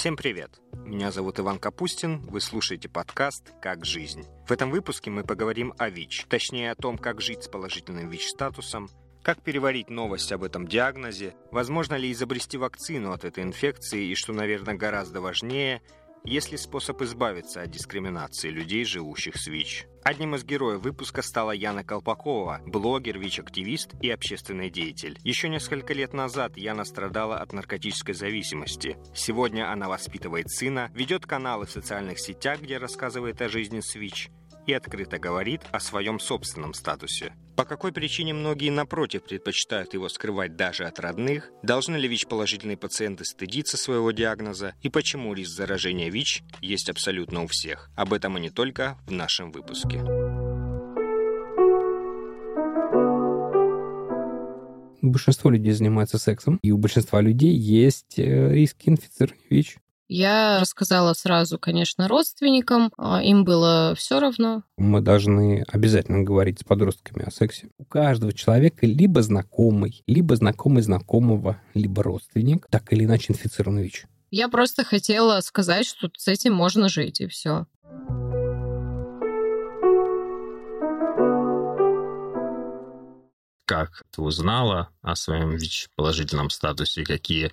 Всем привет! Меня зовут Иван Капустин, вы слушаете подкаст «Как жизнь». В этом выпуске мы поговорим о ВИЧ, точнее о том, как жить с положительным ВИЧ-статусом, как переварить новость об этом диагнозе, возможно ли изобрести вакцину от этой инфекции и, что, наверное, гораздо важнее – есть ли способ избавиться от дискриминации людей, живущих с ВИЧ? Одним из героев выпуска стала Яна Колпакова, блогер, ВИЧ-активист и общественный деятель. Еще несколько лет назад Яна страдала от наркотической зависимости. Сегодня она воспитывает сына, ведет каналы в социальных сетях, где рассказывает о жизни с ВИЧ, и открыто говорит о своем собственном статусе. По какой причине многие, напротив, предпочитают его скрывать даже от родных? Должны ли ВИЧ-положительные пациенты стыдиться своего диагноза? И почему риск заражения ВИЧ есть абсолютно у всех? Об этом и не только в нашем выпуске. Большинство людей занимаются сексом, и у большинства людей есть э, риски инфицирования ВИЧ. Я рассказала сразу, конечно, родственникам, а, им было все равно. Мы должны обязательно говорить с подростками о сексе. У каждого человека либо знакомый, либо знакомый знакомого, либо родственник, так или иначе инфицирован ВИЧ. Я просто хотела сказать, что с этим можно жить, и все. Как ты узнала о своем ВИЧ-положительном статусе? Какие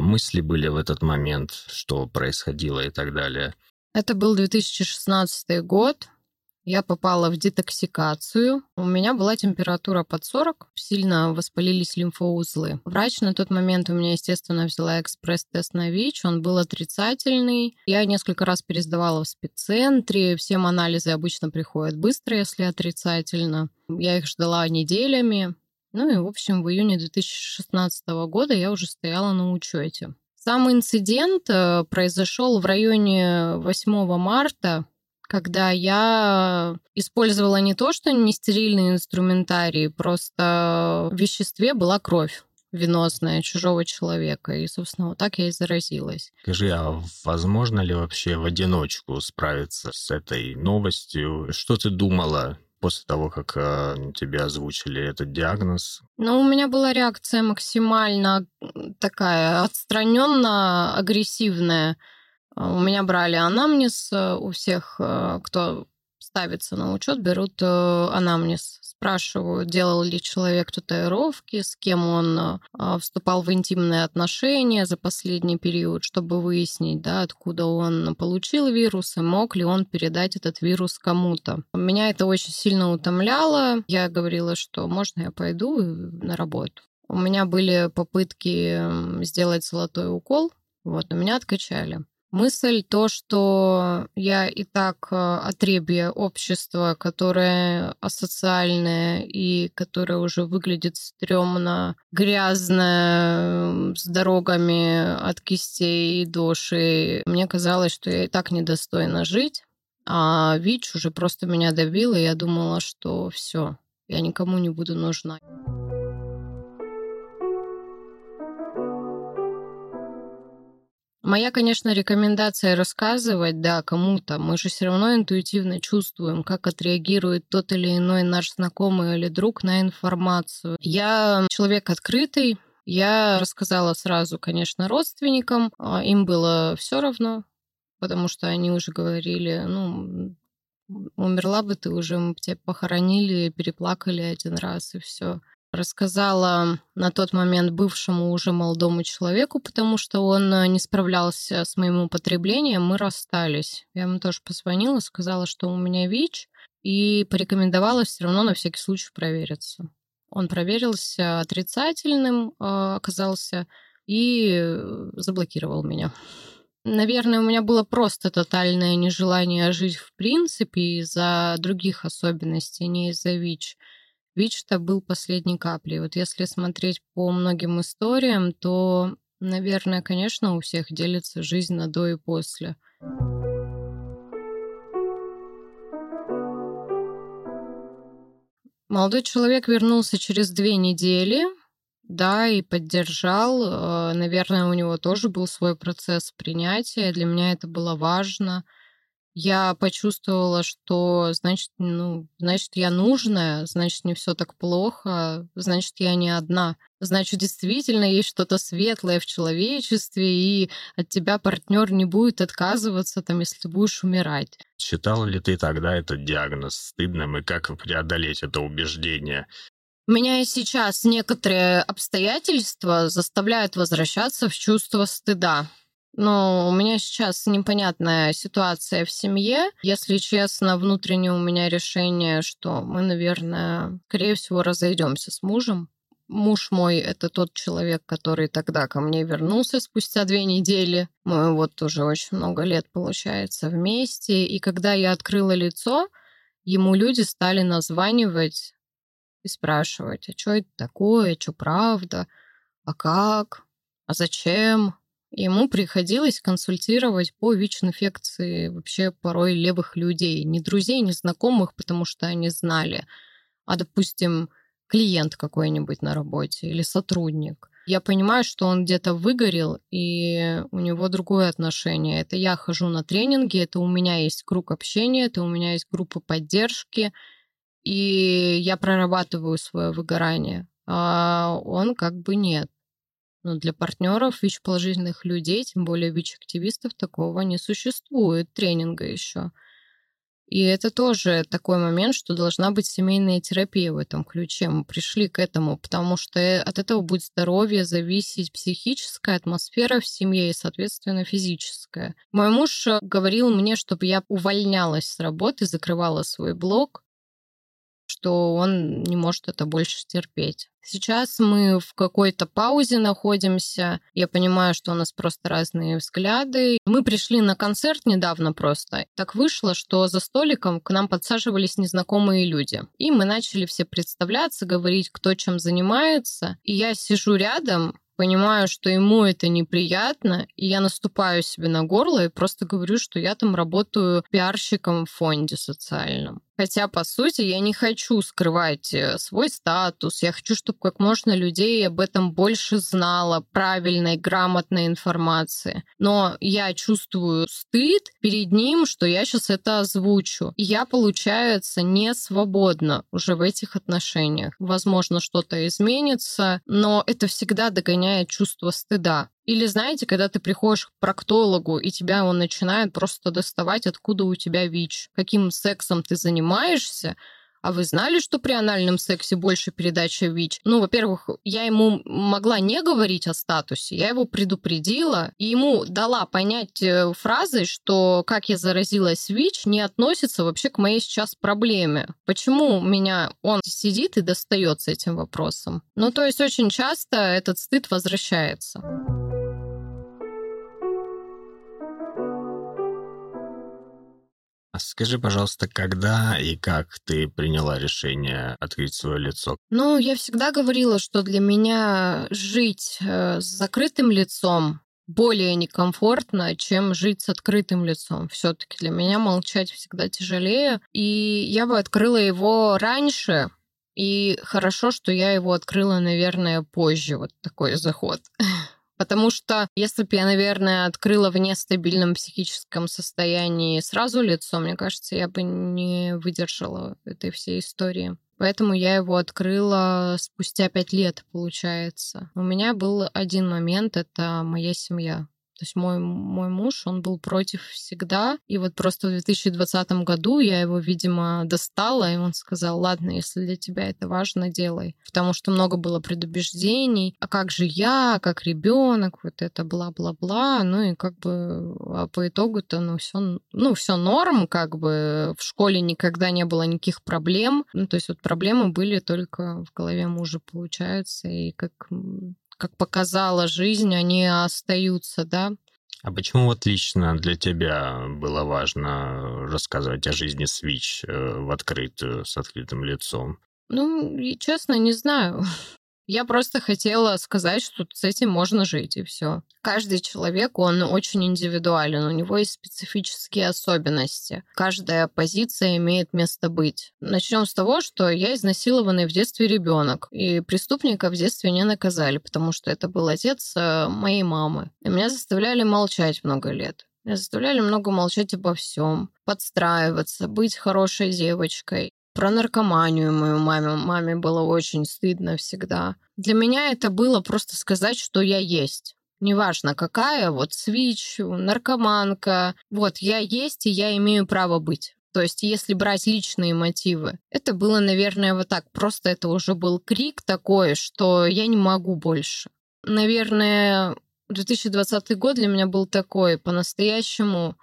мысли были в этот момент, что происходило и так далее? Это был 2016 год. Я попала в детоксикацию. У меня была температура под 40, сильно воспалились лимфоузлы. Врач на тот момент у меня, естественно, взяла экспресс-тест на ВИЧ, он был отрицательный. Я несколько раз пересдавала в спеццентре, всем анализы обычно приходят быстро, если отрицательно. Я их ждала неделями. Ну и, в общем, в июне 2016 года я уже стояла на учете. Сам инцидент э, произошел в районе 8 марта, когда я использовала не то, что не стерильный инструментарий, просто в веществе была кровь венозная чужого человека. И, собственно, вот так я и заразилась. Скажи, а возможно ли вообще в одиночку справиться с этой новостью? Что ты думала после того, как э, тебе озвучили этот диагноз? Ну, у меня была реакция максимально такая отстраненно агрессивная. У меня брали анамнез э, у всех, э, кто ставится на учет, берут э, анамнез, спрашивают, делал ли человек татуировки, с кем он э, вступал в интимные отношения за последний период, чтобы выяснить, да, откуда он получил вирус и мог ли он передать этот вирус кому-то. Меня это очень сильно утомляло. Я говорила, что можно я пойду на работу. У меня были попытки сделать золотой укол, вот, но меня откачали. Мысль то, что я и так э, отребье общества, которое асоциальное и которое уже выглядит стрёмно, грязно, с дорогами от кистей до шеи. Мне казалось, что я и так недостойна жить. А ВИЧ уже просто меня добил, и я думала, что все, я никому не буду нужна. Моя, конечно, рекомендация рассказывать, да, кому-то. Мы же все равно интуитивно чувствуем, как отреагирует тот или иной наш знакомый или друг на информацию. Я человек открытый, я рассказала сразу, конечно, родственникам. А им было все равно, потому что они уже говорили, ну, умерла бы ты уже, мы бы тебя похоронили, переплакали один раз и все рассказала на тот момент бывшему уже молодому человеку, потому что он э, не справлялся с моим употреблением, мы расстались. Я ему тоже позвонила, сказала, что у меня ВИЧ, и порекомендовала все равно на всякий случай провериться. Он проверился отрицательным, э, оказался, и заблокировал меня. Наверное, у меня было просто тотальное нежелание жить в принципе из-за других особенностей, не из-за ВИЧ. ВИЧ-то был последней каплей. Вот если смотреть по многим историям, то, наверное, конечно, у всех делится жизнь на до и после. Молодой человек вернулся через две недели, да, и поддержал. Э, наверное, у него тоже был свой процесс принятия. Для меня это было важно. Я почувствовала, что значит, ну, значит, я нужная, значит, не все так плохо, значит, я не одна. Значит, действительно есть что-то светлое в человечестве, и от тебя партнер не будет отказываться, там, если ты будешь умирать. Считала ли ты тогда этот диагноз стыдным, и как преодолеть это убеждение? Меня и сейчас некоторые обстоятельства заставляют возвращаться в чувство стыда. Но у меня сейчас непонятная ситуация в семье. Если честно, внутренне у меня решение, что мы, наверное, скорее всего, разойдемся с мужем. Муж мой — это тот человек, который тогда ко мне вернулся спустя две недели. Мы вот уже очень много лет, получается, вместе. И когда я открыла лицо, ему люди стали названивать и спрашивать, а что это такое, что правда, а как, а зачем, Ему приходилось консультировать по ВИЧ-инфекции вообще порой левых людей. Не друзей, не знакомых, потому что они знали, а, допустим, клиент какой-нибудь на работе или сотрудник. Я понимаю, что он где-то выгорел, и у него другое отношение. Это я хожу на тренинги, это у меня есть круг общения, это у меня есть группа поддержки, и я прорабатываю свое выгорание. А он как бы нет. Но для партнеров ВИЧ-положительных людей, тем более ВИЧ-активистов, такого не существует тренинга еще. И это тоже такой момент, что должна быть семейная терапия в этом ключе. Мы пришли к этому, потому что от этого будет здоровье зависеть психическая атмосфера в семье и, соответственно, физическая. Мой муж говорил мне, чтобы я увольнялась с работы, закрывала свой блог, что он не может это больше терпеть. Сейчас мы в какой-то паузе находимся. Я понимаю, что у нас просто разные взгляды. Мы пришли на концерт недавно просто. Так вышло, что за столиком к нам подсаживались незнакомые люди. И мы начали все представляться, говорить, кто чем занимается. И я сижу рядом, понимаю, что ему это неприятно, и я наступаю себе на горло и просто говорю, что я там работаю пиарщиком в фонде социальном. Хотя, по сути, я не хочу скрывать э, свой статус. Я хочу, чтобы как можно людей об этом больше знало, правильной, грамотной информации. Но я чувствую стыд перед ним, что я сейчас это озвучу. И я, получается, не свободна уже в этих отношениях. Возможно, что-то изменится, но это всегда догоняет чувство стыда. Или знаете, когда ты приходишь к проктологу, и тебя он начинает просто доставать, откуда у тебя ВИЧ, каким сексом ты занимаешься, а вы знали, что при анальном сексе больше передача ВИЧ? Ну, во-первых, я ему могла не говорить о статусе, я его предупредила, и ему дала понять э, фразой, что как я заразилась ВИЧ, не относится вообще к моей сейчас проблеме. Почему меня он сидит и достается этим вопросом? Ну, то есть очень часто этот стыд возвращается. Скажи, пожалуйста, когда и как ты приняла решение открыть свое лицо? Ну, я всегда говорила, что для меня жить э, с закрытым лицом более некомфортно, чем жить с открытым лицом. Все-таки для меня молчать всегда тяжелее. И я бы открыла его раньше, и хорошо, что я его открыла, наверное, позже, вот такой заход. Потому что если бы я, наверное, открыла в нестабильном психическом состоянии сразу лицо, мне кажется, я бы не выдержала этой всей истории. Поэтому я его открыла спустя пять лет, получается. У меня был один момент, это моя семья. То есть мой, мой муж, он был против всегда. И вот просто в 2020 году я его, видимо, достала, и он сказал, ладно, если для тебя это важно, делай. Потому что много было предубеждений. А как же я, как ребенок, вот это бла-бла-бла. Ну и как бы а по итогу-то, ну все, ну все норм, как бы в школе никогда не было никаких проблем. Ну то есть вот проблемы были только в голове мужа, получается. И как как показала жизнь, они остаются, да. А почему вот лично для тебя было важно рассказывать о жизни Switch э, в открытую, с открытым лицом? Ну, честно, не знаю. Я просто хотела сказать, что с этим можно жить, и все. Каждый человек, он очень индивидуален, у него есть специфические особенности. Каждая позиция имеет место быть. Начнем с того, что я изнасилованный в детстве ребенок, и преступника в детстве не наказали, потому что это был отец э, моей мамы. И меня заставляли молчать много лет. Меня заставляли много молчать обо всем, подстраиваться, быть хорошей девочкой. Про наркоманию мою маме. Маме было очень стыдно всегда. Для меня это было просто сказать, что я есть. Неважно какая, вот свич, наркоманка. Вот я есть, и я имею право быть. То есть, если брать личные мотивы, это было, наверное, вот так. Просто это уже был крик такой, что я не могу больше. Наверное, 2020 год для меня был такой, по-настоящему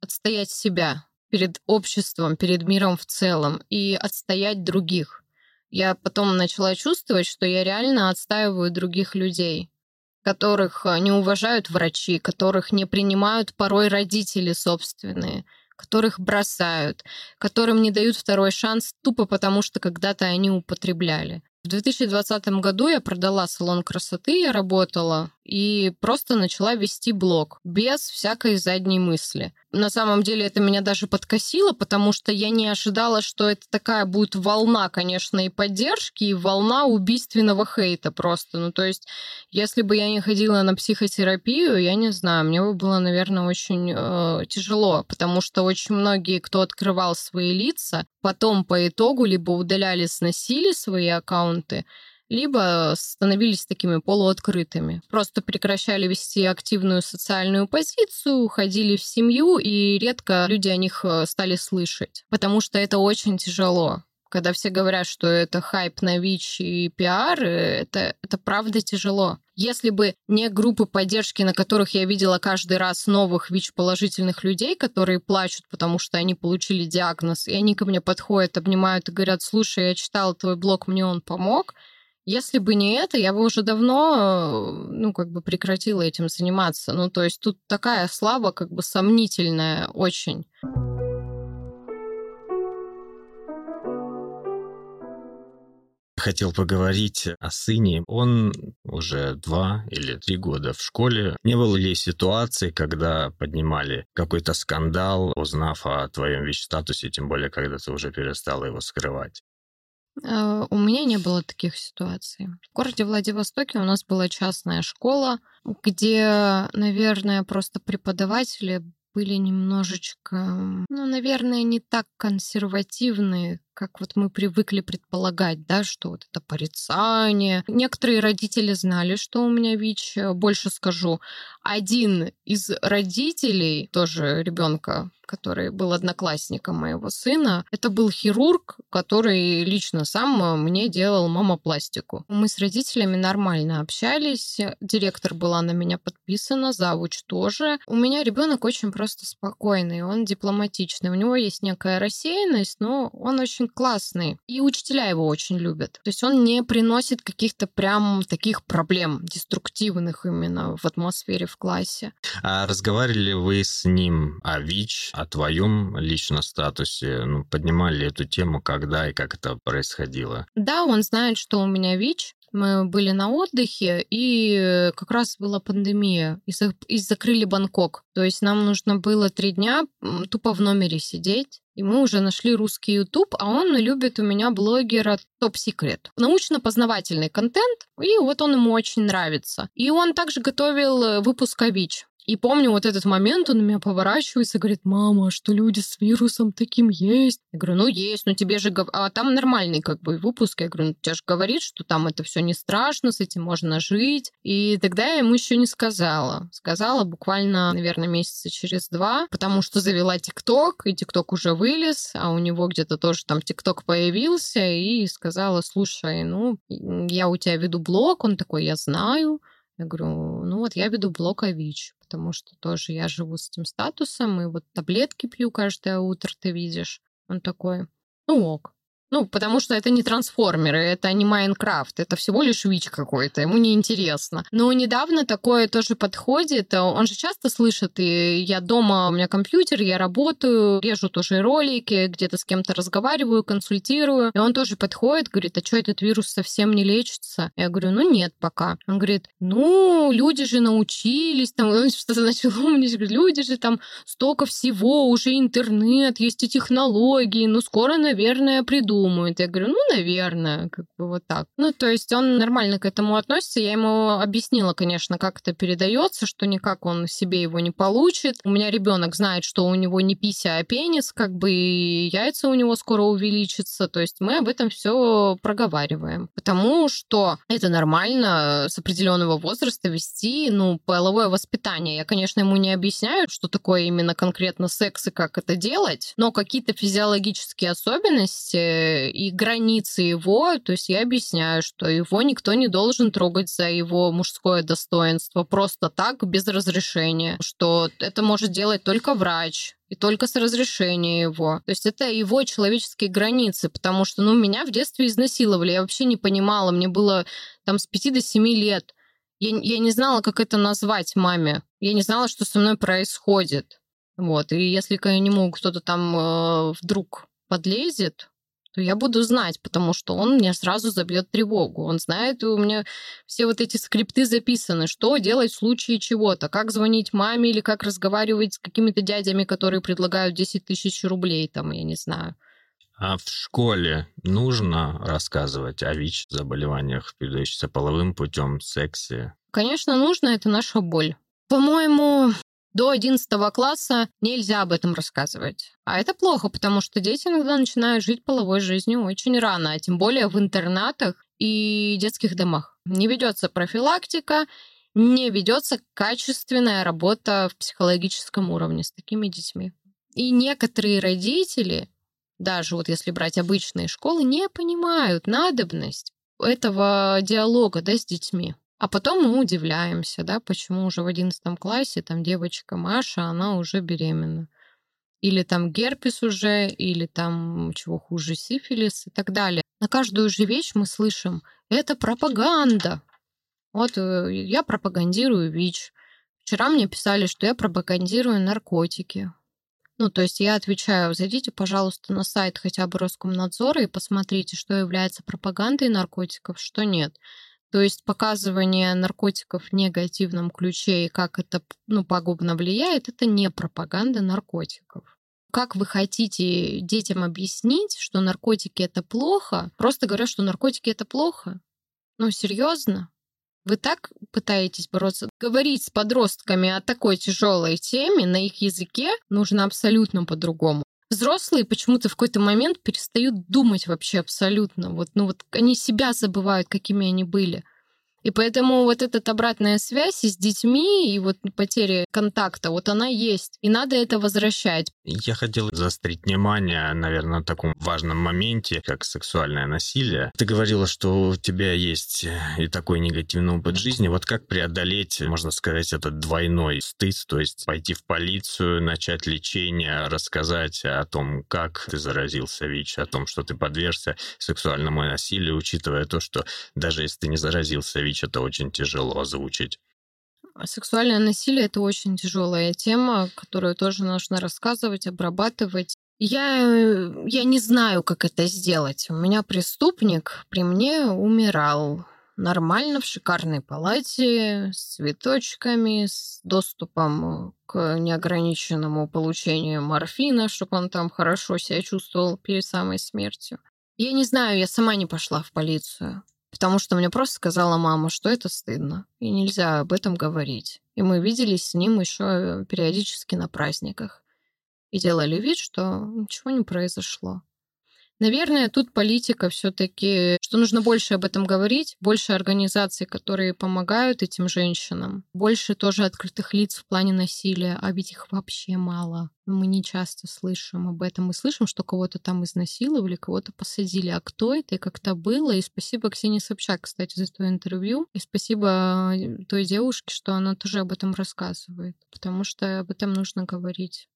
отстоять себя перед обществом, перед миром в целом и отстоять других. Я потом начала чувствовать, что я реально отстаиваю других людей, которых э, не уважают врачи, которых не принимают порой родители собственные, которых бросают, которым не дают второй шанс тупо потому, что когда-то они употребляли. В 2020 году я продала салон красоты, я работала и просто начала вести блог без всякой задней мысли. На самом деле это меня даже подкосило, потому что я не ожидала, что это такая будет волна, конечно, и поддержки, и волна убийственного хейта просто. Ну, то есть, если бы я не ходила на психотерапию, я не знаю, мне бы было, наверное, очень э, тяжело, потому что очень многие, кто открывал свои лица, потом по итогу либо удаляли, сносили свои аккаунты, либо становились такими полуоткрытыми. Просто прекращали вести активную социальную позицию, уходили в семью, и редко люди о них э, стали слышать, потому что это очень тяжело. Когда все говорят, что это хайп на ВИЧ и пиар, э, это, это правда тяжело. Если бы не группы поддержки, на которых я видела каждый раз новых ВИЧ-положительных людей, которые плачут, потому что они получили диагноз, и они ко мне подходят, обнимают и говорят, слушай, я читал твой блог, мне он помог, если бы не это, я бы уже давно, ну, как бы прекратила этим заниматься. Ну, то есть тут такая слава как бы сомнительная очень. Хотел поговорить о сыне. Он уже два или три года в школе. Не было ли ситуации, когда поднимали какой-то скандал, узнав о твоем ВИЧ-статусе, тем более, когда ты уже перестала его скрывать? Э, у меня не было таких ситуаций. В городе Владивостоке у нас была частная школа, где, наверное, просто преподаватели были немножечко, ну, наверное, не так консервативные, как вот мы привыкли предполагать, да, что вот это порицание. Некоторые родители знали, что у меня ВИЧ. Больше скажу, один из родителей, тоже ребенка который был одноклассником моего сына, это был хирург, который лично сам мне делал мамопластику. Мы с родителями нормально общались, директор была на меня подписана, завуч тоже. У меня ребенок очень просто спокойный, он дипломатичный, у него есть некая рассеянность, но он очень классный. И учителя его очень любят. То есть он не приносит каких-то прям таких проблем, деструктивных именно в атмосфере в классе. А разговаривали вы с ним о ВИЧ, о твоем личном статусе? Ну, поднимали эту тему, когда и как это происходило? Да, он знает, что у меня ВИЧ. Мы были на отдыхе, и как раз была пандемия, и, за, и закрыли Бангкок. То есть нам нужно было три дня тупо в номере сидеть. И мы уже нашли русский YouTube, а он любит у меня блогера Топ Секрет. Научно-познавательный контент, и вот он ему очень нравится. И он также готовил э, выпуск о ВИЧ. И помню вот этот момент, он на меня поворачивается и говорит, мама, что люди с вирусом таким есть? Я говорю, ну есть, но тебе же... А там нормальный как бы выпуск. Я говорю, ну тебе же говорит, что там это все не страшно, с этим можно жить. И тогда я ему еще не сказала. Сказала буквально, наверное, месяца через два, потому что завела ТикТок, и ТикТок уже вылез, а у него где-то тоже там ТикТок появился, и сказала, слушай, ну, я у тебя веду блог, он такой, я знаю, я говорю, ну вот я веду блог о ВИЧ, потому что тоже я живу с этим статусом, и вот таблетки пью каждое утро, ты видишь. Он такой, ну ок. Ну, потому что это не трансформеры, это не Майнкрафт, это всего лишь ВИЧ какой-то, ему неинтересно. Но недавно такое тоже подходит, он же часто слышит, и я дома, у меня компьютер, я работаю, режу тоже ролики, где-то с кем-то разговариваю, консультирую, и он тоже подходит, говорит, а что этот вирус совсем не лечится? Я говорю, ну нет пока. Он говорит, ну, люди же научились, там, он что-то начал умничать, говорит, люди же там столько всего, уже интернет, есть и технологии, ну, скоро, наверное, придут думают. Я говорю, ну, наверное, как бы вот так. Ну, то есть он нормально к этому относится. Я ему объяснила, конечно, как это передается, что никак он себе его не получит. У меня ребенок знает, что у него не пися, а пенис, как бы и яйца у него скоро увеличатся. То есть мы об этом все проговариваем. Потому что это нормально с определенного возраста вести, ну, половое воспитание. Я, конечно, ему не объясняю, что такое именно конкретно секс и как это делать, но какие-то физиологические особенности и границы его, то есть я объясняю, что его никто не должен трогать за его мужское достоинство просто так, без разрешения, что это может делать только врач, и только с разрешения его. То есть это его человеческие границы, потому что, ну, меня в детстве изнасиловали, я вообще не понимала, мне было там с 5 до 7 лет. Я, я не знала, как это назвать маме. Я не знала, что со мной происходит. Вот. И если к нему кто-то там э, вдруг подлезет, то я буду знать, потому что он мне сразу забьет тревогу. Он знает, у меня все вот эти скрипты записаны, что делать в случае чего-то, как звонить маме или как разговаривать с какими-то дядями, которые предлагают 10 тысяч рублей, там, я не знаю. А в школе нужно рассказывать о ВИЧ-заболеваниях, передающихся половым путем, сексе? Конечно, нужно, это наша боль. По-моему, до 11 класса нельзя об этом рассказывать. А это плохо, потому что дети иногда начинают жить половой жизнью очень рано, а тем более в интернатах и детских домах. Не ведется профилактика, не ведется качественная работа в психологическом уровне с такими детьми. И некоторые родители, даже вот если брать обычные школы, не понимают надобность этого диалога да, с детьми. А потом мы удивляемся, да, почему уже в одиннадцатом классе там девочка Маша, она уже беременна. Или там герпес уже, или там чего хуже, сифилис и так далее. На каждую же вещь мы слышим, это пропаганда. Вот э, я пропагандирую ВИЧ. Вчера мне писали, что я пропагандирую наркотики. Ну, то есть я отвечаю, зайдите, пожалуйста, на сайт хотя бы Роскомнадзора и посмотрите, что является пропагандой наркотиков, что нет. То есть показывание наркотиков в негативном ключе и как это ну, пагубно влияет, это не пропаганда наркотиков. Как вы хотите детям объяснить, что наркотики это плохо? Просто говорят, что наркотики это плохо. Ну, серьезно? Вы так пытаетесь бороться? Говорить с подростками о такой тяжелой теме на их языке нужно абсолютно по-другому взрослые почему-то в какой-то момент перестают думать вообще абсолютно. Вот, ну вот они себя забывают, какими они были. И поэтому вот эта обратная связь с детьми и вот потеря контакта, вот она есть. И надо это возвращать. Я хотел заострить внимание, наверное, на таком важном моменте, как сексуальное насилие. Ты говорила, что у тебя есть и такой негативный опыт жизни. Вот как преодолеть, можно сказать, этот двойной стыд, то есть пойти в полицию, начать лечение, рассказать о том, как ты заразился ВИЧ, о том, что ты подвергся сексуальному насилию, учитывая то, что даже если ты не заразился ВИЧ, ВИЧ это очень тяжело озвучить. Сексуальное насилие это очень тяжелая тема, которую тоже нужно рассказывать, обрабатывать. Я, я не знаю, как это сделать. У меня преступник при мне умирал нормально в шикарной палате с цветочками, с доступом к неограниченному получению морфина, чтобы он там хорошо себя чувствовал перед самой смертью. Я не знаю, я сама не пошла в полицию. Потому что мне просто сказала мама, что это стыдно, и нельзя об этом говорить. И мы виделись с ним еще периодически на праздниках. И делали вид, что ничего не произошло. Наверное, тут политика все-таки, что нужно больше об этом говорить, больше организаций, которые помогают этим женщинам, больше тоже открытых лиц в плане насилия, а ведь их вообще мало. Мы не часто слышим об этом. Мы слышим, что кого-то там изнасиловали, кого-то посадили. А кто это и как это было? И спасибо Ксении Собчак, кстати, за то интервью. И спасибо э, той девушке, что она тоже об этом рассказывает. Потому что об этом нужно говорить.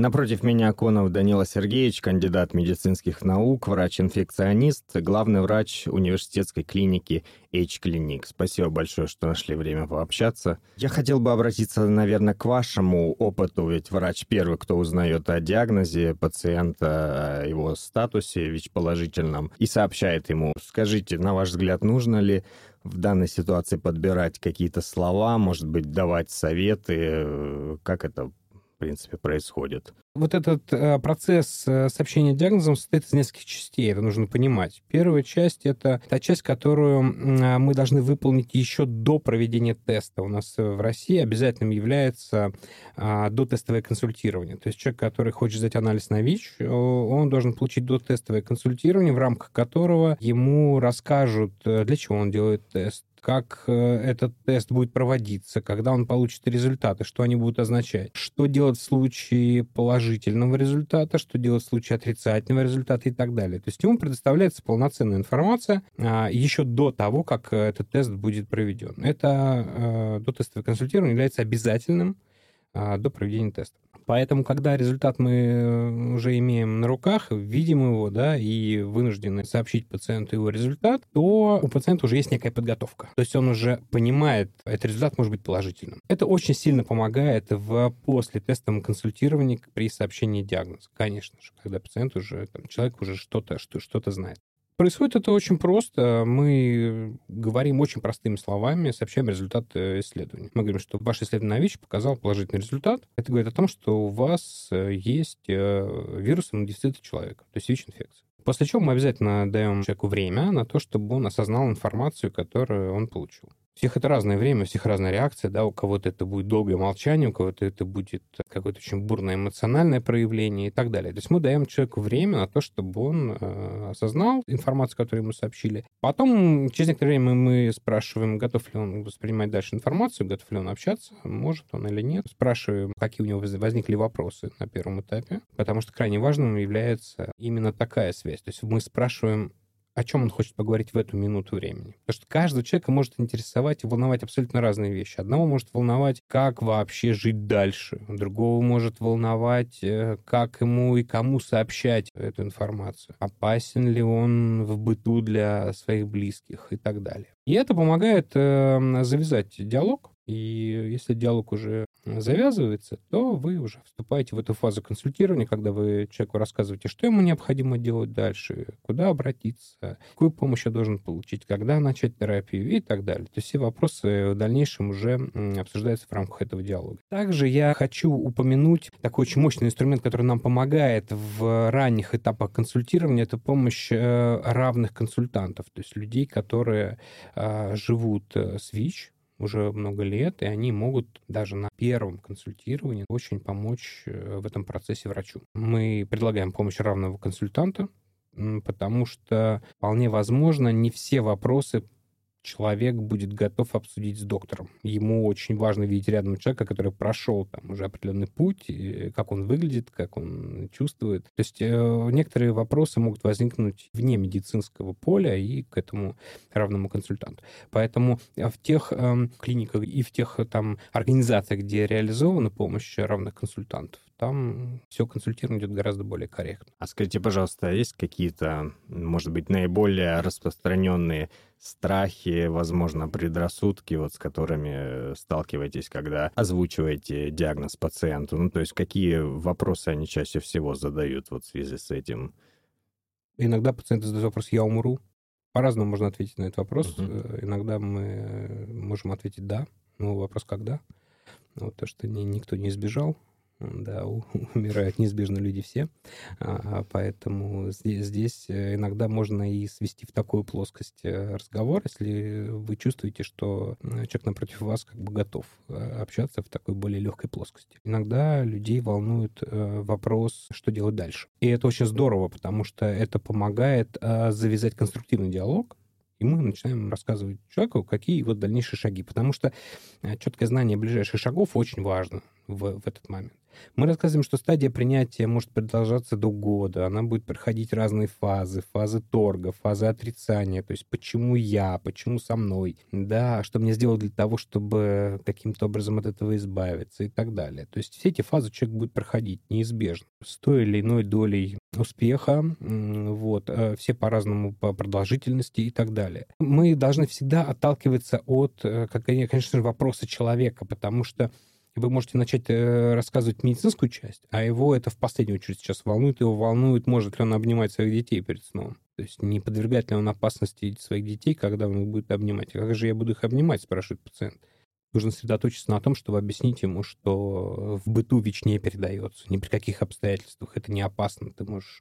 Напротив меня Конов Данила Сергеевич, кандидат медицинских наук, врач-инфекционист, главный врач университетской клиники H-Clinic. Спасибо большое, что нашли время пообщаться. Я хотел бы обратиться, наверное, к вашему опыту, ведь врач первый, кто узнает о диагнозе пациента, о его статусе ВИЧ-положительном и сообщает ему. Скажите, на ваш взгляд, нужно ли в данной ситуации подбирать какие-то слова, может быть, давать советы, как это принципе, происходит? Вот этот э, процесс э, сообщения диагнозом состоит из нескольких частей, это нужно понимать. Первая часть — это та часть, которую э, мы должны выполнить еще до проведения теста. У нас в России обязательным является э, дотестовое консультирование. То есть человек, который хочет сдать анализ на ВИЧ, он должен получить дотестовое консультирование, в рамках которого ему расскажут, для чего он делает тест, как э, этот тест будет проводиться, когда он получит результаты, что они будут означать, что делать в случае положительного результата, что делать в случае отрицательного результата и так далее. То есть ему предоставляется полноценная информация а, еще до того, как этот тест будет проведен. Это э, до тестовое консультирование является обязательным до проведения теста. Поэтому, когда результат мы э, уже имеем на руках, видим его, да, и вынуждены сообщить пациенту его результат, то у пациента уже есть некая подготовка. То есть он уже понимает, этот результат может быть положительным. Это очень сильно помогает в после тестовом консультировании при сообщении диагноза, конечно же, когда пациент уже, там, человек уже что-то что, что знает. Происходит это очень просто. Мы говорим очень простыми словами, сообщаем результат э, исследования. Мы говорим, что ваше исследование на ВИЧ показал положительный результат. Это говорит о том, что у вас э, есть э, вирус иммунодефицита человека, то есть ВИЧ-инфекция. После чего мы обязательно даем человеку время на то, чтобы он осознал информацию, которую он получил всех это разное время, у всех разная реакция, да, у кого-то это будет долгое молчание, у кого-то это будет какое-то очень бурное эмоциональное проявление и так далее. То есть мы даем человеку время на то, чтобы он э, осознал информацию, которую ему сообщили. Потом, через некоторое время мы спрашиваем, готов ли он воспринимать дальше информацию, готов ли он общаться, может он или нет. Спрашиваем, какие у него возникли вопросы на первом этапе, потому что крайне важным является именно такая связь. То есть мы спрашиваем, о чем он хочет поговорить в эту минуту времени. Потому что каждого человека может интересовать и волновать абсолютно разные вещи. Одного может волновать, как вообще жить дальше. Другого может волновать, э, как ему и кому сообщать эту информацию. Опасен ли он в быту для своих близких и так далее. И это помогает э, завязать диалог, и если диалог уже завязывается, то вы уже вступаете в эту фазу консультирования, когда вы человеку рассказываете, что ему необходимо делать дальше, куда обратиться, какую помощь я должен получить, когда начать терапию и так далее. То есть все вопросы в дальнейшем уже обсуждаются в рамках этого диалога. Также я хочу упомянуть такой очень мощный инструмент, который нам помогает в ранних этапах консультирования, это помощь э, равных консультантов, то есть людей, которые а, живут э, с ВИЧ, уже много лет, и они могут даже на первом консультировании очень помочь э, в этом процессе врачу. Мы предлагаем помощь равного консультанта, потому что вполне возможно не все вопросы человек будет готов обсудить с доктором. Ему очень важно видеть рядом человека, который прошел там уже определенный путь, как он выглядит, как он чувствует. То есть э, некоторые вопросы могут возникнуть вне медицинского поля и к этому равному консультанту. Поэтому в тех э, клиниках и в тех там организациях, где реализована помощь равных консультантов, там все консультирование идет гораздо более корректно. А скажите, пожалуйста, а есть какие-то, может быть, наиболее распространенные страхи, возможно, предрассудки, вот с которыми сталкиваетесь, когда озвучиваете диагноз пациенту? Ну, то есть какие вопросы они чаще всего задают вот в связи с этим? Иногда пациенты задают вопрос «я умру?». По-разному можно ответить на этот вопрос. Uh-huh. Иногда мы можем ответить «да», но вопрос «когда?». Вот то, что никто не избежал, да, умирают неизбежно люди все, а, поэтому здесь, э, иногда можно и свести в такую плоскость э, разговор, если вы чувствуете, что человек напротив вас как бы готов э, общаться в такой более легкой плоскости. Иногда людей волнует вопрос, что делать дальше. И это очень здорово, потому что это помогает завязать конструктивный диалог, и мы начинаем рассказывать человеку, какие его дальнейшие шаги. Потому что четкое знание ближайших шагов очень важно в, в этот момент. Мы рассказываем, что стадия принятия может продолжаться до года, она будет проходить разные фазы, фазы торга, фазы отрицания, то есть почему я, почему со мной, да, что мне сделать для того, чтобы каким-то образом от этого избавиться и так далее. То есть все эти фазы человек будет проходить неизбежно. С той или иной долей успеха, вот, э, все по-разному по продолжительности и так далее. Мы должны всегда отталкиваться от, э, конечно же, вопроса человека, потому что вы можете начать э, рассказывать медицинскую часть, а его это в последнюю очередь сейчас волнует. Его волнует, может ли он обнимать своих детей перед сном. То есть не подвергает ли он опасности своих детей, когда он их будет обнимать. А как же я буду их обнимать, спрашивает пациент. нужно сосредоточиться на том, чтобы объяснить ему, что в быту ВИЧ не передается, ни при каких обстоятельствах. Это не опасно. Ты можешь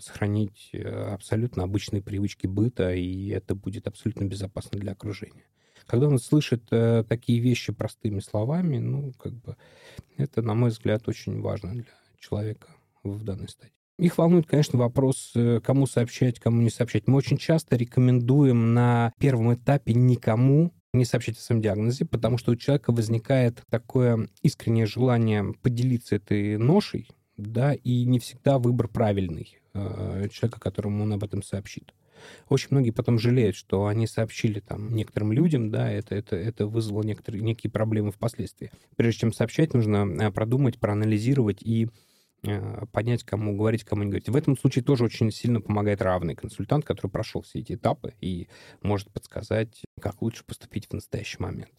сохранить э, абсолютно обычные привычки быта, и это будет абсолютно безопасно для окружения. Когда он слышит э, такие вещи простыми словами, ну, как бы, это, на мой взгляд, очень важно для человека в данной стадии. Их волнует, конечно, вопрос, э, кому сообщать, кому не сообщать. Мы очень часто рекомендуем на первом этапе никому не сообщать о своем диагнозе, потому что у человека возникает такое искреннее желание поделиться этой ношей, да, и не всегда выбор правильный э, человека, которому он об этом сообщит. Очень многие потом жалеют, что они сообщили там некоторым людям, да, это, это, это вызвало некоторые, некие проблемы впоследствии. Прежде чем сообщать, нужно э, продумать, проанализировать и Э, понять, кому говорить, кому не говорить. В этом случае тоже очень сильно помогает равный консультант, который прошел все эти этапы и может подсказать, как лучше поступить в настоящий момент.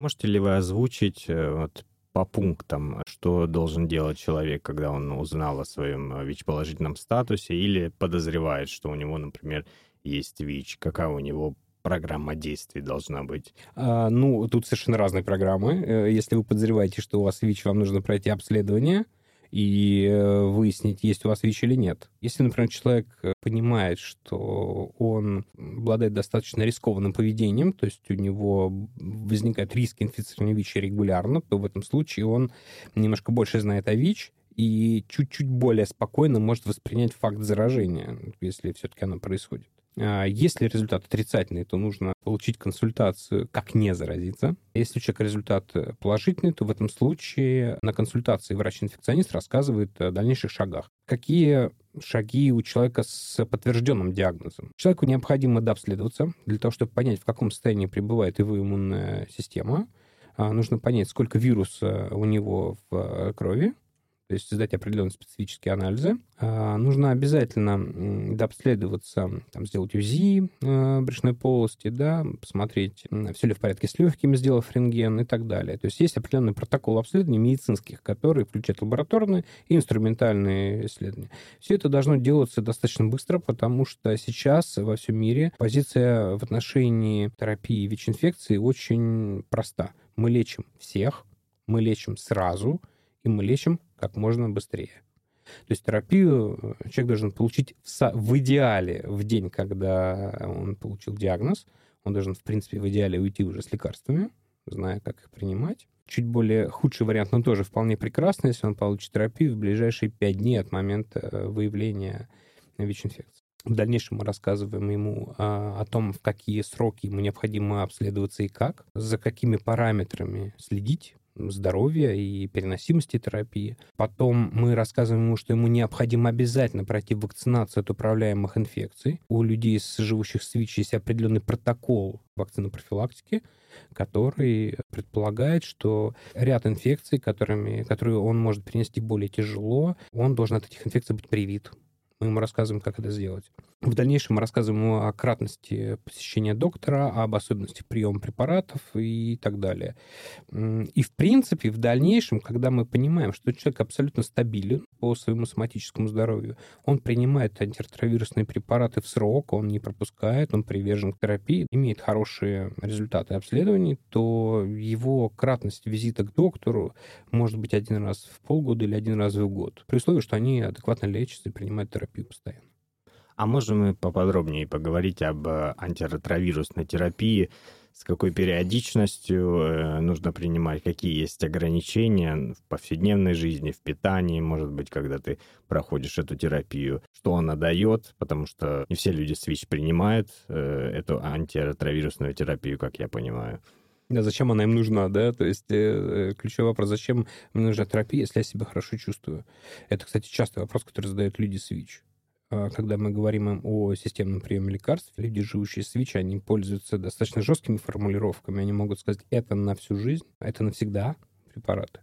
Можете ли вы озвучить э, вот, по пунктам, что должен делать человек, когда он узнал о своем э, ВИЧ-положительном статусе или подозревает, что у него, например, есть ВИЧ? Какая у него программа действий должна быть? А, ну, тут совершенно разные программы. Э, если вы подозреваете, что у вас ВИЧ, вам нужно пройти обследование и э, выяснить, есть у вас ВИЧ или нет. Если, например, человек э, понимает, что он обладает достаточно рискованным поведением, то есть у него возникает риск инфицирования ВИЧ регулярно, то в этом случае он немножко больше знает о ВИЧ, и чуть-чуть более спокойно может воспринять факт заражения, если все-таки оно происходит. А, если результат отрицательный, то нужно получить консультацию, как не заразиться. Если у человека результат э, положительный, то в этом случае на консультации врач-инфекционист рассказывает о дальнейших шагах. Какие шаги у человека с подтвержденным диагнозом. Человеку необходимо дообследоваться для того, чтобы понять, в каком состоянии пребывает его иммунная система. А, нужно понять, сколько вируса у него в э, крови, то есть сдать определенные специфические анализы. А, нужно обязательно дообследоваться, там, сделать УЗИ а, брюшной полости, да, посмотреть, все ли в порядке с легкими, сделав рентген и так далее. То есть есть определенный протокол обследований медицинских, которые включают лабораторные и инструментальные исследования. Все это должно делаться достаточно быстро, потому что сейчас во всем мире позиция в отношении терапии ВИЧ-инфекции очень проста. Мы лечим всех, мы лечим сразу, и мы лечим как можно быстрее. То есть терапию э, человек должен получить в, в идеале в день, когда он получил диагноз. Он должен, в принципе, в идеале уйти уже с лекарствами, зная, как их принимать. Чуть более худший вариант, но тоже вполне прекрасный, если он получит терапию в ближайшие 5 дней от момента э, выявления ВИЧ-инфекции. В дальнейшем мы рассказываем ему а, о том, в какие сроки ему необходимо обследоваться и как, за какими параметрами следить, здоровья и переносимости терапии. Потом мы рассказываем ему, что ему необходимо обязательно пройти вакцинацию от управляемых инфекций. У людей, живущих с ВИЧ, есть определенный протокол вакцины профилактики, который предполагает, что ряд инфекций, которыми, которые он может принести более тяжело, он должен от этих инфекций быть привит. Мы ему рассказываем, как это сделать. В дальнейшем мы рассказываем ему о кратности посещения доктора, об особенностях приема препаратов и так далее. И, в принципе, в дальнейшем, когда мы понимаем, что человек абсолютно стабилен по своему соматическому здоровью, он принимает антиретровирусные препараты в срок, он не пропускает, он привержен к терапии, имеет хорошие результаты обследований, то его кратность визита к доктору может быть один раз в полгода или один раз в год, при условии, что они адекватно лечатся и принимают терапию постоянно. А можем мы поподробнее поговорить об э, антиретровирусной терапии? С какой периодичностью э, нужно принимать? Какие есть ограничения в повседневной жизни, в питании, может быть, когда ты проходишь эту терапию? Что она дает? Потому что не все люди ВИЧ принимают э, эту антиретровирусную терапию, как я понимаю. Да, зачем она им нужна, да? То есть э, ключевой вопрос, зачем мне нужна терапия, если я себя хорошо чувствую? Это, кстати, частый вопрос, который задают люди с ВИЧ. А, когда мы говорим им о системном приеме лекарств, люди, живущие с ВИЧ, они пользуются достаточно жесткими формулировками. Они могут сказать, это на всю жизнь, это навсегда препараты.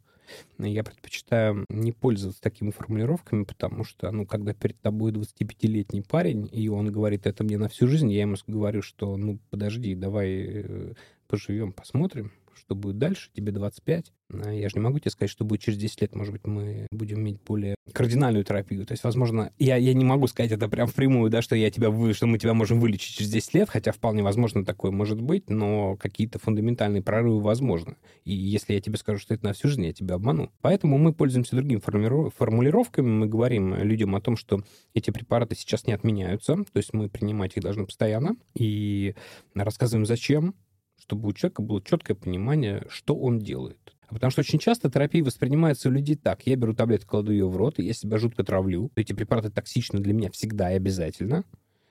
Я предпочитаю не пользоваться такими формулировками, потому что, ну, когда перед тобой 25-летний парень, и он говорит, это мне на всю жизнь, я ему говорю, что, ну, подожди, давай э, поживем, посмотрим, что будет дальше, тебе 25. А я же не могу тебе сказать, что будет через 10 лет, может быть, мы будем иметь более кардинальную терапию. То есть, возможно, я, я не могу сказать это прям впрямую, да, что, я тебя вы, что мы тебя можем вылечить через 10 лет, хотя вполне возможно такое может быть, но какие-то фундаментальные прорывы возможны. И если я тебе скажу, что это на всю жизнь, я тебя обману. Поэтому мы пользуемся другими формулировками. Мы говорим людям о том, что эти препараты сейчас не отменяются, то есть мы принимать их должны постоянно, и рассказываем, зачем, чтобы у человека было четкое понимание, что он делает. Потому что очень часто терапия воспринимается у людей так. Я беру таблетку, кладу ее в рот, и я себя жутко травлю. Эти препараты токсичны для меня всегда и обязательно.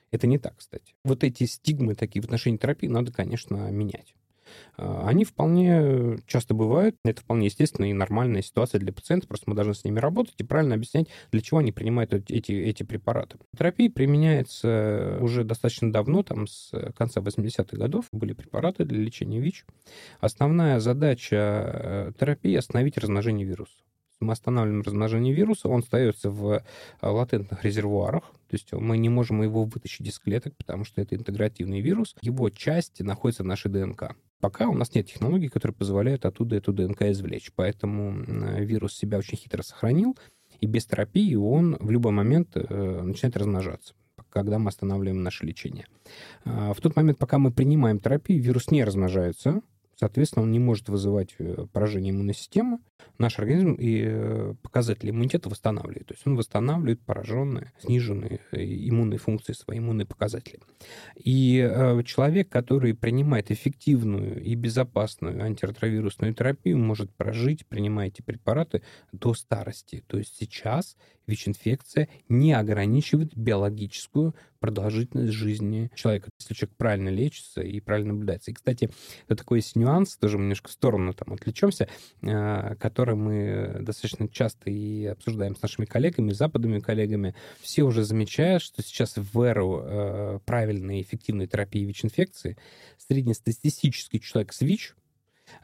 Это не так, кстати. Вот эти стигмы такие в отношении терапии надо, конечно, менять. А, они вполне часто бывают. Это вполне естественная и нормальная ситуация для пациента. Просто мы должны с ними работать и правильно объяснять, для чего они принимают эти, эти препараты. Терапия применяется уже достаточно давно, там с конца 80-х годов были препараты для лечения ВИЧ. Основная задача э, терапии – остановить размножение вируса мы останавливаем размножение вируса, он остается в э, латентных резервуарах, то есть мы не можем его вытащить из клеток, потому что это интегративный вирус. Его часть находится в нашей ДНК. Пока у нас нет технологий, которые позволяют оттуда эту ДНК извлечь. Поэтому вирус себя очень хитро сохранил, и без терапии он в любой момент э, начинает размножаться когда мы останавливаем наше лечение. А, в тот момент, пока мы принимаем терапию, вирус не размножается, Соответственно, он не может вызывать э, поражение иммунной системы. Наш организм и э, показатели иммунитета восстанавливает. То есть он восстанавливает пораженные, сниженные э, иммунные функции, свои иммунные показатели. И человек, который принимает эффективную и безопасную антиретровирусную терапию, может прожить, принимая эти препараты, до старости. То есть сейчас ВИЧ-инфекция не ограничивает биологическую продолжительность жизни человека, если человек правильно лечится и правильно наблюдается. И, кстати, это такой есть нюанс, тоже немножко в сторону там отвлечемся, э, который мы достаточно часто и обсуждаем с нашими коллегами, западными коллегами. Все уже замечают, что сейчас в эру э, правильной и эффективной терапии ВИЧ-инфекции среднестатистический человек с ВИЧ,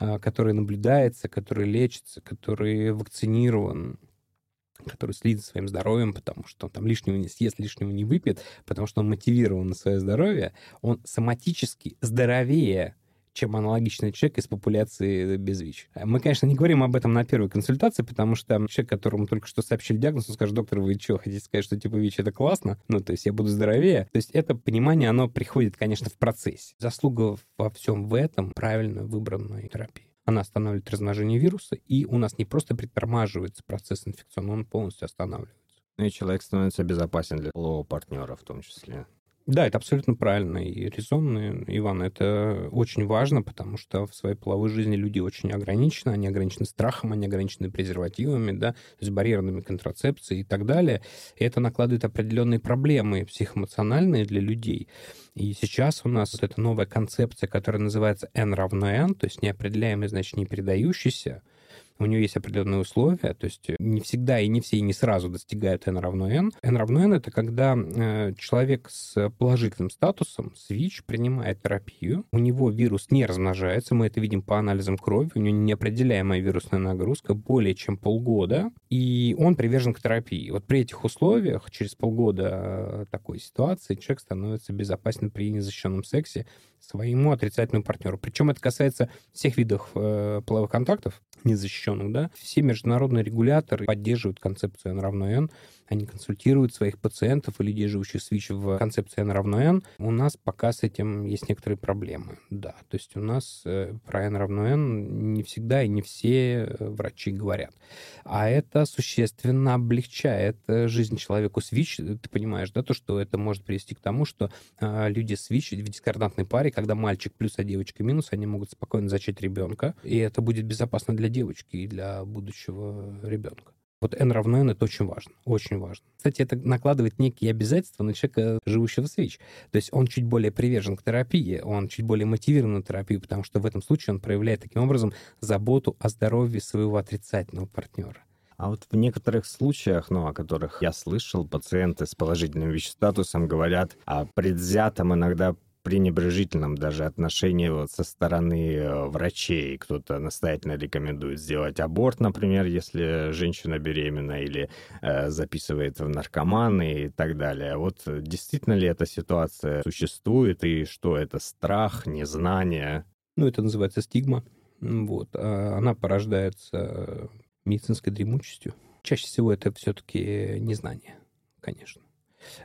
э, который наблюдается, который лечится, который вакцинирован, который следит за своим здоровьем, потому что он там лишнего не съест, лишнего не выпьет, потому что он мотивирован на свое здоровье, он соматически здоровее, чем аналогичный человек из популяции без ВИЧ. Мы, конечно, не говорим об этом на первой консультации, потому что человек, которому только что сообщили диагноз, он скажет, доктор, вы что, хотите сказать, что типа ВИЧ это классно? Ну, то есть я буду здоровее. То есть это понимание, оно приходит, конечно, в процессе. Заслуга во всем в этом правильно выбранной терапии она останавливает размножение вируса, и у нас не просто притормаживается процесс инфекционный, он полностью останавливается. Ну и человек становится безопасен для полового партнера в том числе. Да, это абсолютно правильно и резонно, Иван. Это очень важно, потому что в своей половой жизни люди очень ограничены. Они ограничены страхом, они ограничены презервативами, да, есть барьерными контрацепцией и так далее. И это накладывает определенные проблемы психоэмоциональные для людей. И сейчас у нас вот эта новая концепция, которая называется N равно N, то есть неопределяемый, значит, не передающийся, у нее есть определенные условия, то есть не всегда и не все и не сразу достигают n равно n. n равно n — это когда э, человек с положительным статусом, с ВИЧ, принимает терапию, у него вирус не размножается, мы это видим по анализам крови, у него неопределяемая вирусная нагрузка более чем полгода, и он привержен к терапии. Вот при этих условиях, через полгода э, такой ситуации, человек становится безопасен при незащищенном сексе своему отрицательному партнеру. Причем это касается всех видов э, половых контактов, незащищенных, да. Все международные регуляторы поддерживают концепцию N равно N, они консультируют своих пациентов и людей, живущих с ВИЧ в концепции N равно N. У нас пока с этим есть некоторые проблемы, да. То есть у нас э, про N равно N не всегда и не все э, врачи говорят. А это существенно облегчает э, жизнь человеку с ВИЧ. Ты понимаешь, да, то, что это может привести к тому, что люди с ВИЧ в дискордантной паре, когда мальчик плюс, а девочка минус, они могут спокойно зачать ребенка, и это будет безопасно для девочки и для будущего ребенка. Вот n равно n — это очень важно, очень важно. Кстати, это накладывает некие обязательства на человека, живущего с ВИЧ. То есть он чуть более привержен к терапии, он чуть более мотивирован на терапию, потому что в этом случае он проявляет таким образом заботу о здоровье своего отрицательного партнера. А вот в некоторых случаях, ну, о которых я слышал, пациенты с положительным ВИЧ-статусом говорят о предвзятом иногда пренебрежительном даже отношении вот со стороны э, врачей. Кто-то настоятельно рекомендует сделать аборт, например, если женщина беременна, или э, записывает в наркоманы и так далее. Вот действительно ли эта ситуация существует, и что это страх, незнание? Ну, это называется стигма. Вот. А она порождается медицинской дремучестью. Чаще всего это все-таки незнание, конечно.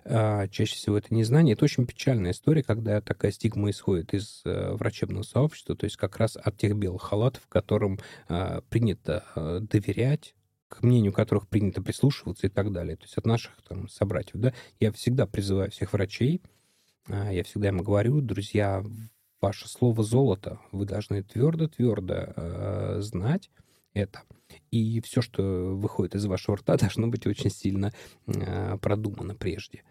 А чаще всего это незнание. Это очень печальная история, когда такая стигма исходит из э, врачебного сообщества, то есть как раз от тех белых халатов, которым а, принято а, доверять, к мнению которых принято прислушиваться и так далее. То есть от наших там собратьев. Да? Я всегда призываю всех врачей, я всегда им говорю, друзья, ваше слово золото. Вы должны твердо-твердо знать это. И все, что выходит из вашего рта, должно быть очень сильно э, продумано прежде.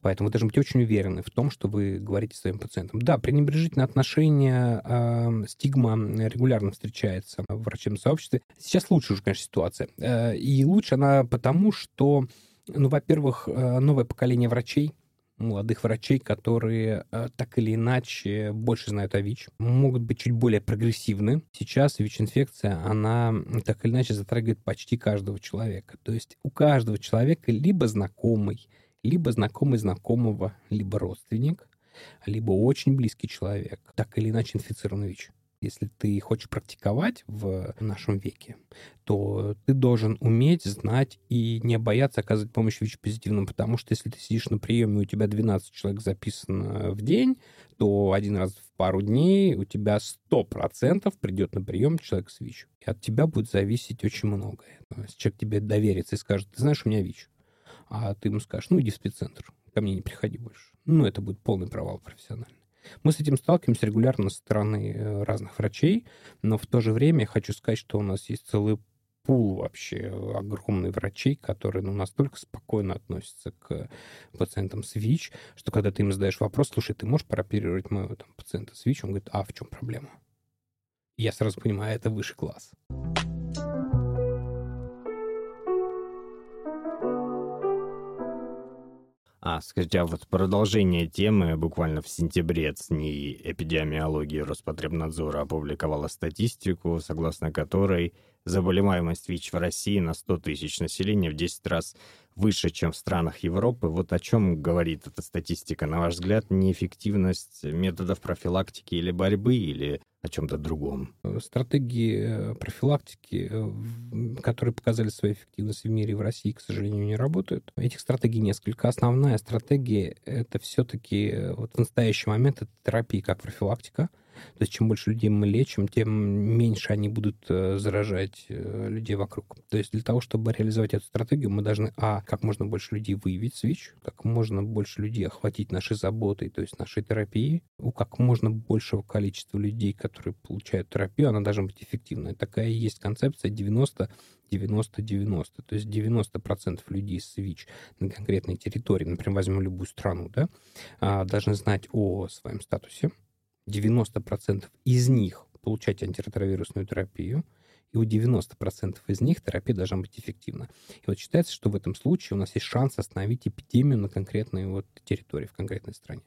Поэтому вы должны быть очень уверены в том, что вы говорите своим пациентам. Да, пренебрежительное отношение, э, стигма регулярно встречается в врачебном сообществе. Сейчас лучше уже, конечно, ситуация. Э, и лучше она потому, что, ну, во-первых, э, новое поколение врачей, молодых врачей, которые э, так или иначе больше знают о ВИЧ, могут быть чуть более прогрессивны. Сейчас ВИЧ-инфекция, она так или иначе затрагивает почти каждого человека. То есть у каждого человека либо знакомый, либо знакомый знакомого, либо родственник, либо очень близкий человек, так или иначе инфицирован ВИЧ. Если ты хочешь практиковать в нашем веке, то ты должен уметь, знать и не бояться оказывать помощь ВИЧ-позитивным, потому что если ты сидишь на приеме, у тебя 12 человек записано в день, то один раз в пару дней у тебя 100% придет на прием человек с ВИЧ. И от тебя будет зависеть очень многое. Если человек тебе доверится и скажет, ты знаешь, у меня ВИЧ, а ты ему скажешь, ну иди в спеццентр, ко мне не приходи больше. Ну, это будет полный провал профессиональный. Мы с этим сталкиваемся регулярно со стороны э, разных врачей, но в то же время я хочу сказать, что у нас есть целый пул вообще огромный врачей, которые ну, настолько спокойно относятся к пациентам с ВИЧ, что когда ты им задаешь вопрос, слушай, ты можешь прооперировать моего там, пациента с ВИЧ, он говорит, а в чем проблема? я сразу понимаю, это высший класс. А, скажите, а вот продолжение темы буквально в сентябре ЦНИ эпидемиологии Роспотребнадзора опубликовала статистику, согласно которой заболеваемость ВИЧ в России на 100 тысяч населения в 10 раз выше, чем в странах Европы. Вот о чем говорит эта статистика? На ваш взгляд, неэффективность методов профилактики или борьбы, или о чем-то другом? Стратегии э, профилактики, э, которые показали свою эффективность в мире и в России, к сожалению, не работают. Этих стратегий несколько. Основная стратегия — это все-таки э, вот в настоящий момент это терапия как профилактика — то есть чем больше людей мы лечим, тем меньше они будут э, заражать э, людей вокруг. То есть для того, чтобы реализовать эту стратегию, мы должны, а, как можно больше людей выявить с ВИЧ, как можно больше людей охватить нашей заботой, то есть нашей терапией, у как можно большего количества людей, которые получают терапию, она должна быть эффективной. Такая есть концепция 90 90-90. То есть 90% людей с ВИЧ на конкретной территории, например, возьмем любую страну, да, а, должны знать о своем статусе, 90% из них получать антиретровирусную терапию, и у 90% из них терапия должна быть эффективна. И вот считается, что в этом случае у нас есть шанс остановить эпидемию на конкретной вот территории, в конкретной стране.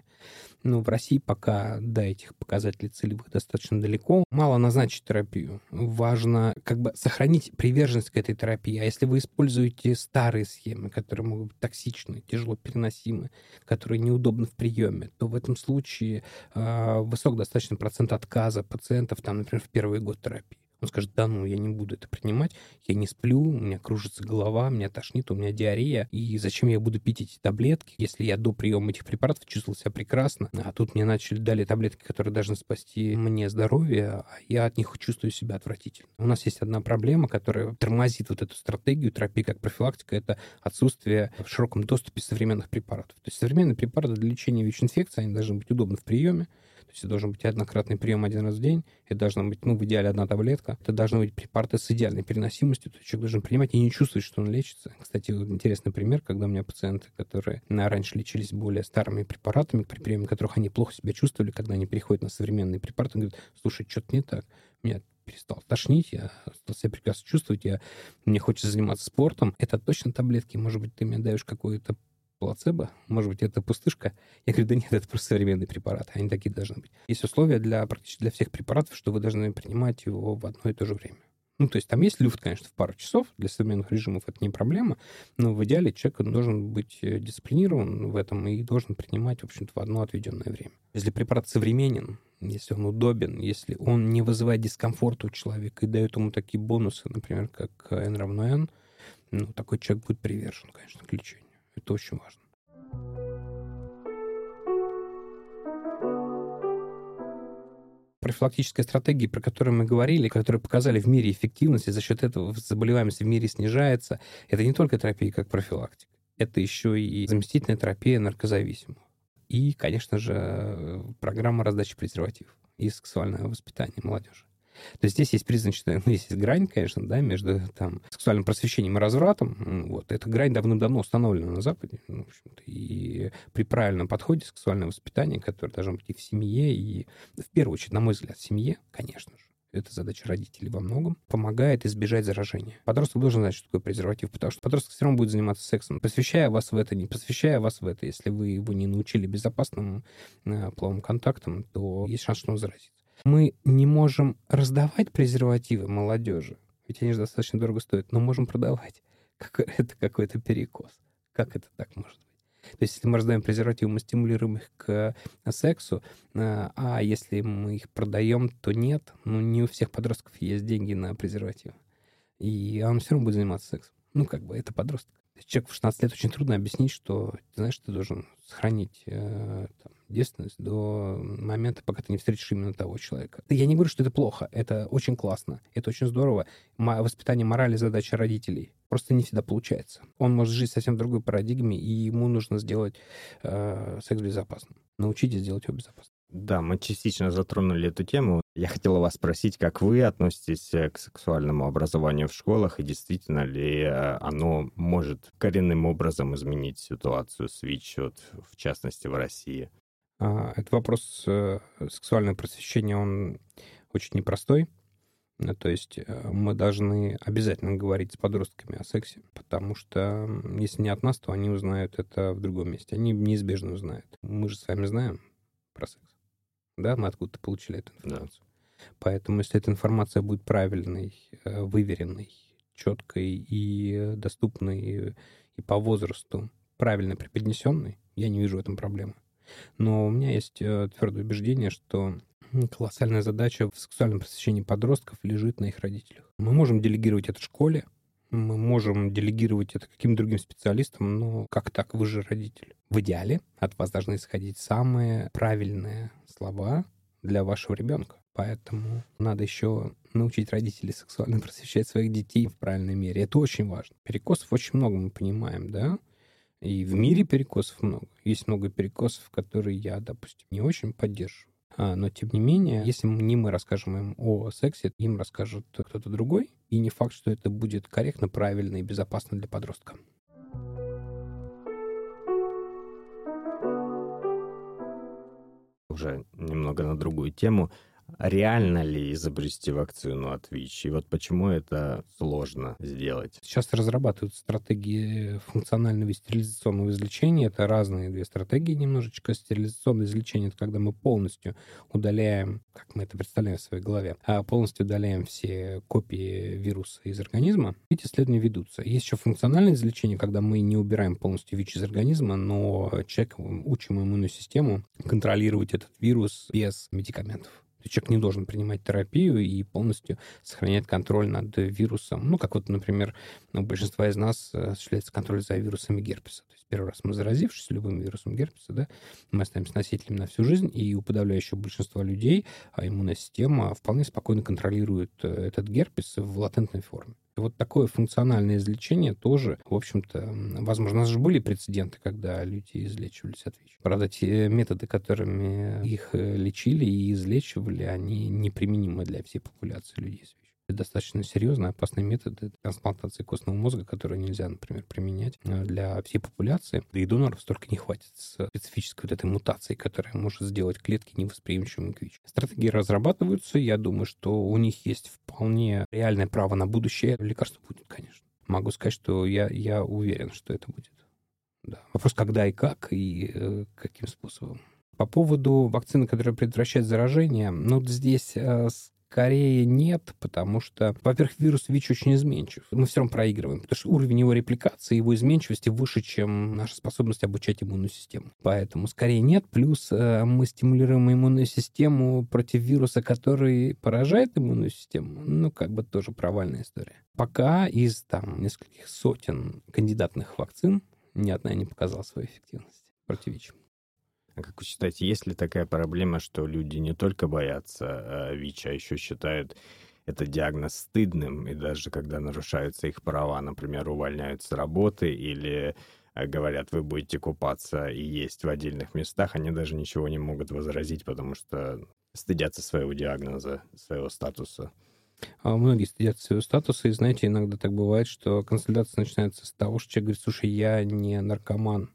Но в России пока до этих показателей целевых достаточно далеко. Мало назначить терапию. Важно как бы сохранить приверженность к этой терапии. А если вы используете старые схемы, которые могут быть токсичны, тяжело переносимы, которые неудобны в приеме, то в этом случае э, высок достаточно процент отказа пациентов, там, например, в первый год терапии. Он скажет, да ну, я не буду это принимать, я не сплю, у меня кружится голова, меня тошнит, у меня диарея, и зачем я буду пить эти таблетки, если я до приема этих препаратов чувствовал себя прекрасно, а тут мне начали дали таблетки, которые должны спасти мне здоровье, а я от них чувствую себя отвратительно. У нас есть одна проблема, которая тормозит вот эту стратегию терапии как профилактика, это отсутствие в широком доступе современных препаратов. То есть современные препараты для лечения ВИЧ-инфекции, они должны быть удобны в приеме, то есть это должен быть однократный прием один раз в день, это должна быть, ну, в идеале одна таблетка, это должны быть препараты с идеальной переносимостью, то есть человек должен принимать и не чувствовать, что он лечится. Кстати, вот интересный пример, когда у меня пациенты, которые раньше лечились более старыми препаратами, при приеме которых они плохо себя чувствовали, когда они переходят на современные препараты, он говорит, слушай, что-то не так, меня перестал тошнить, я стал себя прекрасно чувствовать, я, мне хочется заниматься спортом. Это точно таблетки, может быть, ты мне даешь какую-то плацебо, может быть, это пустышка. Я говорю, да нет, это просто современный препарат, они такие должны быть. Есть условия для практически для всех препаратов, что вы должны принимать его в одно и то же время. Ну, то есть там есть люфт, конечно, в пару часов. Для современных режимов это не проблема. Но в идеале человек должен быть э, дисциплинирован в этом и должен принимать, в общем-то, в одно отведенное время. Если препарат современен, если он удобен, если он не вызывает дискомфорта у человека и дает ему такие бонусы, например, как n равно n, ну, такой человек будет привержен, конечно, к лечению. Это очень важно. профилактической стратегии, про которую мы говорили, которые показали в мире эффективность, и за счет этого заболеваемость в мире снижается, это не только терапия как профилактика, это еще и заместительная терапия наркозависимых. И, конечно же, программа раздачи презервативов и сексуального воспитания молодежи. То есть здесь есть призначная, ну, есть грань, конечно, да, между там, сексуальным просвещением и развратом. Вот. Эта грань давным-давно установлена на Западе. Ну, в и при правильном подходе сексуального воспитания, которое должно быть и в семье, и в первую очередь, на мой взгляд, в семье, конечно же, это задача родителей во многом, помогает избежать заражения. Подросток должен знать, что такое презерватив, потому что подросток все равно будет заниматься сексом, посвящая вас в это, не посвящая вас в это. Если вы его не научили безопасным э, половым контактам, то есть шанс, что он заразится. Мы не можем раздавать презервативы молодежи, ведь они же достаточно дорого стоят, но можем продавать. Как, это какой-то перекос. Как это так может быть? То есть, если мы раздаем презервативы, мы стимулируем их к сексу, а, а если мы их продаем, то нет. Ну, не у всех подростков есть деньги на презервативы. И он все равно будет заниматься сексом. Ну, как бы, это подросток. Человек в 16 лет очень трудно объяснить, что, ты знаешь, ты должен сохранить э, там, девственность до момента, пока ты не встретишь именно того человека. Я не говорю, что это плохо, это очень классно, это очень здорово. Воспитание морали задача родителей. Просто не всегда получается. Он может жить совсем в другой парадигме, и ему нужно сделать э, секс безопасным. Научитесь сделать его безопасным. Да, мы частично затронули эту тему. Я хотела вас спросить, как вы относитесь э, к сексуальному образованию в школах, и действительно ли э, оно может коренным образом изменить ситуацию с ВИЧ, вот, в частности, в России? А, этот вопрос э, сексуального просвещения, он очень непростой. То есть мы должны обязательно говорить с подростками о сексе, потому что если не от нас, то они узнают это в другом месте. Они неизбежно узнают. Мы же с вами знаем про секс да, мы откуда-то получили эту информацию. Да. Поэтому, если эта информация будет правильной, э, выверенной, четкой и доступной и по возрасту правильно преподнесенной, я не вижу в этом проблемы. Но у меня есть э, твердое убеждение, что колоссальная задача в сексуальном просвещении подростков лежит на их родителях. Мы можем делегировать это школе, мы можем делегировать это каким-то другим специалистам, но как так, вы же родитель. В идеале от вас должны исходить самые правильные слова для вашего ребенка. Поэтому надо еще научить родителей сексуально просвещать своих детей в правильной мере. Это очень важно. Перекосов очень много, мы понимаем, да? И в мире перекосов много. Есть много перекосов, которые я, допустим, не очень поддерживаю. А, но, тем не менее, если не мы расскажем им о сексе, им расскажет кто-то другой, и не факт, что это будет корректно, правильно и безопасно для подростка. Уже немного на другую тему реально ли изобрести вакцину от ВИЧ? И вот почему это сложно сделать? Сейчас разрабатывают стратегии функционального и стерилизационного излечения. Это разные две стратегии немножечко. Стерилизационное излечение — это когда мы полностью удаляем, как мы это представляем в своей голове, а полностью удаляем все копии вируса из организма. Эти исследования ведутся. Есть еще функциональное излечение, когда мы не убираем полностью ВИЧ из организма, но человек, учим иммунную систему контролировать этот вирус без медикаментов. Человек не должен принимать терапию и полностью сохранять контроль над вирусом. Ну, как вот, например, у большинства из нас э, осуществляется контроль за вирусами герпеса. То первый раз мы заразившись любым вирусом герпеса, да, мы остаемся носителем на всю жизнь, и у подавляющего большинства людей а иммунная система вполне спокойно контролирует э, этот герпес в латентной форме. Вот такое функциональное излечение тоже, в общем-то, возможно, у нас же были прецеденты, когда люди излечивались от ВИЧ. Правда, те методы, которыми их э, лечили и излечивали, они неприменимы для всей популяции людей с ВИЧ достаточно серьезные, опасные методы трансплантации костного мозга, которые нельзя, например, применять э, для всей популяции. Да и доноров столько не хватит с специфической вот этой мутацией, которая может сделать клетки невосприимчивыми к ВИЧ. Стратегии разрабатываются. Я думаю, что у них есть вполне реальное право на будущее. Лекарство будет, конечно. Могу сказать, что я, я уверен, что это будет. Да. Вопрос, когда и как, и э, каким способом. По поводу вакцины, которая предотвращает заражение, ну, здесь э, скорее нет, потому что, во-первых, вирус ВИЧ очень изменчив. Мы все равно проигрываем, потому что уровень его репликации, его изменчивости выше, чем наша способность обучать иммунную систему. Поэтому скорее нет. Плюс э, мы стимулируем иммунную систему против вируса, который поражает иммунную систему. Ну, как бы тоже провальная история. Пока из там нескольких сотен кандидатных вакцин ни одна не показала свою эффективность против ВИЧ. Как вы считаете, есть ли такая проблема, что люди не только боятся э, ВИЧ, а еще считают это диагноз стыдным, и даже когда нарушаются их права, например, увольняют с работы или э, говорят, вы будете купаться и есть в отдельных местах, они даже ничего не могут возразить, потому что стыдятся своего диагноза, своего статуса. А многие стыдятся своего статуса, и, знаете, иногда так бывает, что консультация начинается с того, что человек говорит, слушай, я не наркоман,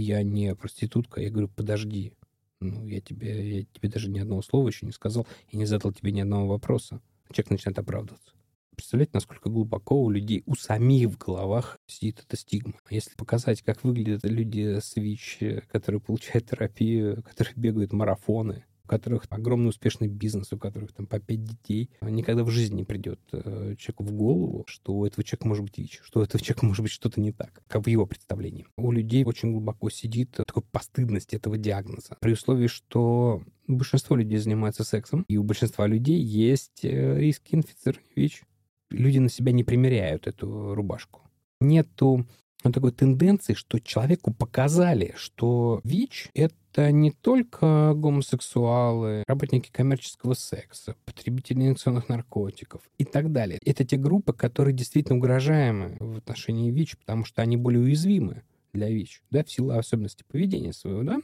я не проститутка. Я говорю, подожди, ну, я тебе, я тебе даже ни одного слова еще не сказал и не задал тебе ни одного вопроса. Человек начинает оправдываться. Представляете, насколько глубоко у людей, у самих в головах сидит эта стигма. Если показать, как выглядят люди с ВИЧ, которые получают терапию, которые бегают марафоны, у которых огромный успешный бизнес, у которых там по пять детей, никогда в жизни не придет э, человеку в голову, что у этого человека может быть ВИЧ, что у этого человека может быть что-то не так, как в его представлении. У людей очень глубоко сидит такой постыдность этого диагноза. При условии, что большинство людей занимаются сексом, и у большинства людей есть э, риски инфицирования ВИЧ. Люди на себя не примеряют эту рубашку. Нету ну, такой тенденции, что человеку показали, что ВИЧ — это не только гомосексуалы, работники коммерческого секса, потребители инъекционных наркотиков и так далее. Это те группы, которые действительно угрожаемы в отношении ВИЧ, потому что они более уязвимы для ВИЧ, да, в силу особенностей поведения своего, да,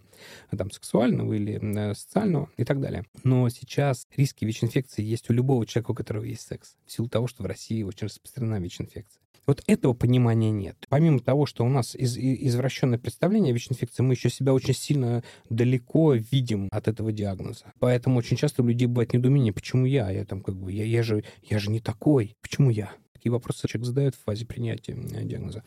там, сексуального или э, социального и так далее. Но сейчас риски ВИЧ-инфекции есть у любого человека, у которого есть секс, в силу того, что в России очень распространена ВИЧ-инфекция. Вот этого понимания нет. Помимо того, что у нас из, извращенное представление о ВИЧ-инфекции, мы еще себя очень сильно далеко видим от этого диагноза. Поэтому очень часто у людей бывает недоумение, почему я? Я там как бы, я, я, же, я же не такой. Почему я? Такие вопросы человек задает в фазе принятия диагноза.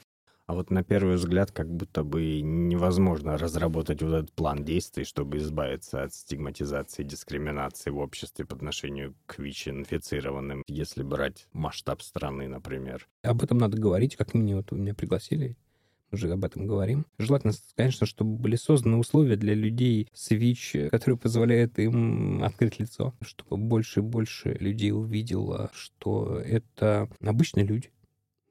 А вот на первый взгляд как будто бы невозможно разработать вот этот план действий, чтобы избавиться от стигматизации и дискриминации в обществе по отношению к ВИЧ-инфицированным, если брать масштаб страны, например. Об этом надо говорить, как мне вот меня пригласили, мы же об этом говорим. Желательно, конечно, чтобы были созданы условия для людей с ВИЧ, которые позволяют им открыть лицо, чтобы больше и больше людей увидело, что это обычные люди,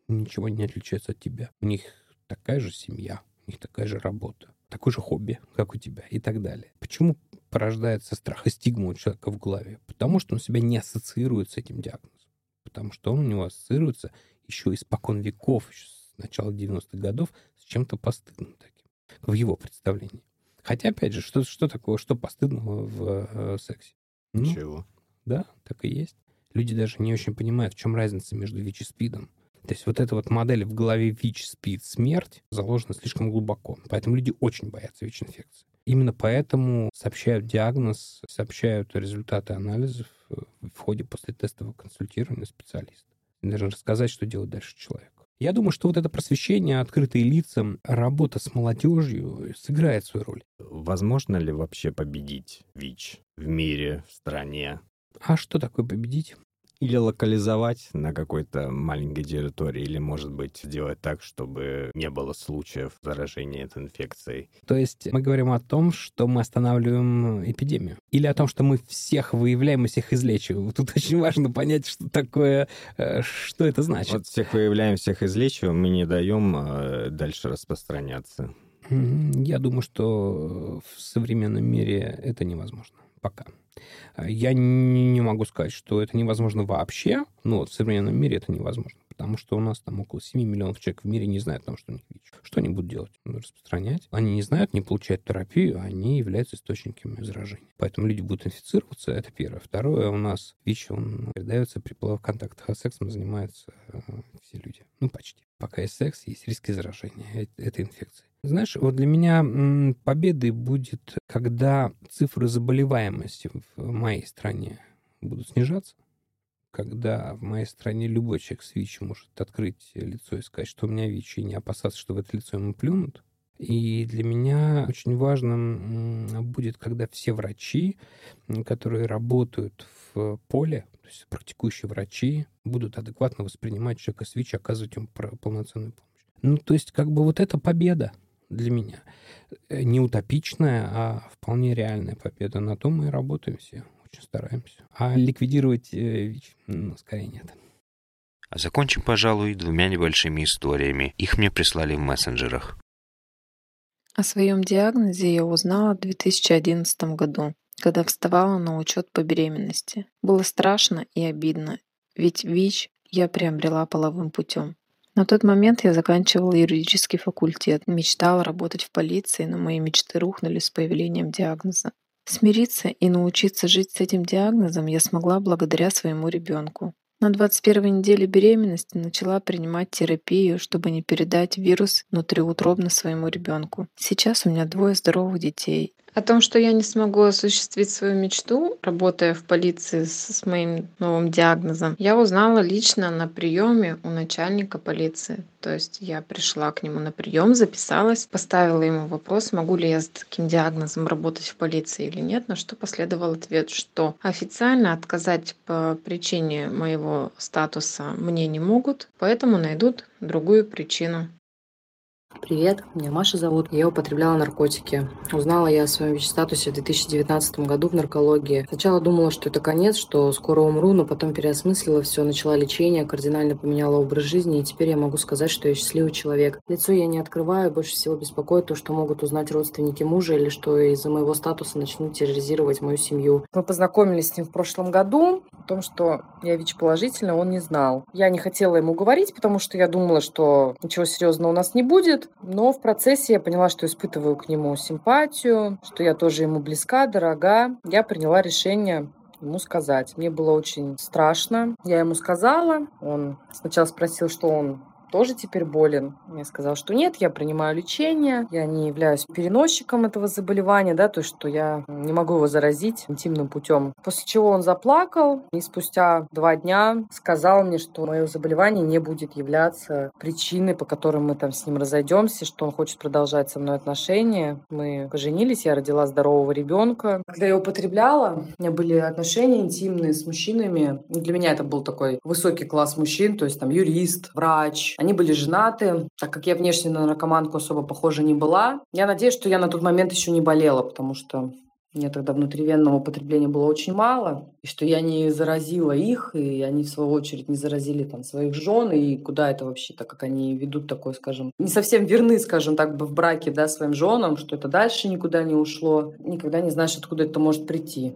ничего не отличается от тебя. У них такая же семья, у них такая же работа, такое же хобби, как у тебя и так далее. Почему порождается страх и стигма у человека в голове? Потому что он себя не ассоциирует с этим диагнозом. Потому что он у него ассоциируется еще испокон веков, еще с начала 90-х годов, с чем-то постыдным таким, в его представлении. Хотя, опять же, что, что такого, что постыдного в э, сексе? Ну, Ничего. Да, так и есть. Люди даже не очень понимают, в чем разница между ВИЧ и СПИДом. То есть вот эта вот модель в голове ВИЧ, СПИД, смерть заложена слишком глубоко. Поэтому люди очень боятся ВИЧ-инфекции. Именно поэтому сообщают диагноз, сообщают результаты анализов э, в ходе после тестового консультирования специалиста. И должны рассказать, что делать дальше человек. Я думаю, что вот это просвещение, открытые лица, работа с молодежью сыграет свою роль. Возможно ли вообще победить ВИЧ в мире, в стране? А что такое победить? Или локализовать на какой-то маленькой территории, или, может быть, сделать так, чтобы не было случаев заражения этой инфекцией. То есть мы говорим о том, что мы останавливаем эпидемию. Или о том, что мы всех выявляем и всех излечиваем. Тут очень важно понять, что такое, э, что это значит. Вот всех выявляем, всех излечиваем, мы не даем э, дальше распространяться. Я думаю, что в современном мире это невозможно пока. Я не могу сказать, что это невозможно вообще, но в современном мире это невозможно, потому что у нас там около 7 миллионов человек в мире не знают, потому что у них ВИЧ. Что они будут делать? Ну, распространять. Они не знают, не получают терапию, они являются источниками заражения. Поэтому люди будут инфицироваться, это первое. Второе, у нас ВИЧ, он передается при половых контактах, а сексом занимаются э, все люди. Ну, почти. Пока есть секс, есть риски заражения этой инфекцией. Знаешь, вот для меня победой будет, когда цифры заболеваемости в моей стране будут снижаться, когда в моей стране любой человек с ВИЧ может открыть лицо и сказать, что у меня ВИЧ, и не опасаться, что в это лицо ему плюнут. И для меня очень важным будет, когда все врачи, которые работают в поле, то есть практикующие врачи, будут адекватно воспринимать человека с ВИЧ, оказывать ему полноценную помощь. Ну, то есть как бы вот это победа для меня. Э, не утопичная, а вполне реальная победа. На том мы и работаем все, очень стараемся. А ликвидировать э, ВИЧ, ну, скорее нет. А закончим, пожалуй, двумя небольшими историями. Их мне прислали в мессенджерах. О своем диагнозе я узнала в 2011 году, когда вставала на учет по беременности. Было страшно и обидно, ведь ВИЧ я приобрела половым путем. На тот момент я заканчивала юридический факультет, мечтала работать в полиции, но мои мечты рухнули с появлением диагноза. Смириться и научиться жить с этим диагнозом я смогла благодаря своему ребенку. На 21 неделе беременности начала принимать терапию, чтобы не передать вирус внутриутробно своему ребенку. Сейчас у меня двое здоровых детей. О том, что я не смогу осуществить свою мечту, работая в полиции с, с моим новым диагнозом, я узнала лично на приеме у начальника полиции. То есть я пришла к нему на прием, записалась, поставила ему вопрос, могу ли я с таким диагнозом работать в полиции или нет, на что последовал ответ, что официально отказать по причине моего статуса мне не могут, поэтому найдут другую причину. Привет, меня Маша зовут. Я употребляла наркотики. Узнала я о своем ВИЧ-статусе в 2019 году в наркологии. Сначала думала, что это конец, что скоро умру, но потом переосмыслила все, начала лечение, кардинально поменяла образ жизни, и теперь я могу сказать, что я счастливый человек. Лицо я не открываю, больше всего беспокоит то, что могут узнать родственники мужа или что из-за моего статуса начнут терроризировать мою семью. Мы познакомились с ним в прошлом году. О том, что я ВИЧ-положительная, он не знал. Я не хотела ему говорить, потому что я думала, что ничего серьезного у нас не будет. Но в процессе я поняла, что испытываю к нему симпатию, что я тоже ему близка, дорога. Я приняла решение ему сказать. Мне было очень страшно. Я ему сказала. Он сначала спросил, что он тоже теперь болен. Я сказала, что нет, я принимаю лечение, я не являюсь переносчиком этого заболевания, да, то есть, что я не могу его заразить интимным путем. После чего он заплакал и спустя два дня сказал мне, что мое заболевание не будет являться причиной, по которой мы там с ним разойдемся, что он хочет продолжать со мной отношения. Мы поженились, я родила здорового ребенка. Когда я употребляла, у меня были отношения интимные с мужчинами. Для меня это был такой высокий класс мужчин, то есть там юрист, врач, они были женаты, так как я внешне на наркоманку особо похожа не была. Я надеюсь, что я на тот момент еще не болела, потому что меня тогда внутривенного употребления было очень мало, и что я не заразила их, и они, в свою очередь, не заразили там своих жен, и куда это вообще, так как они ведут такой, скажем, не совсем верны, скажем так, в браке, да, своим женам, что это дальше никуда не ушло. Никогда не знаешь, откуда это может прийти.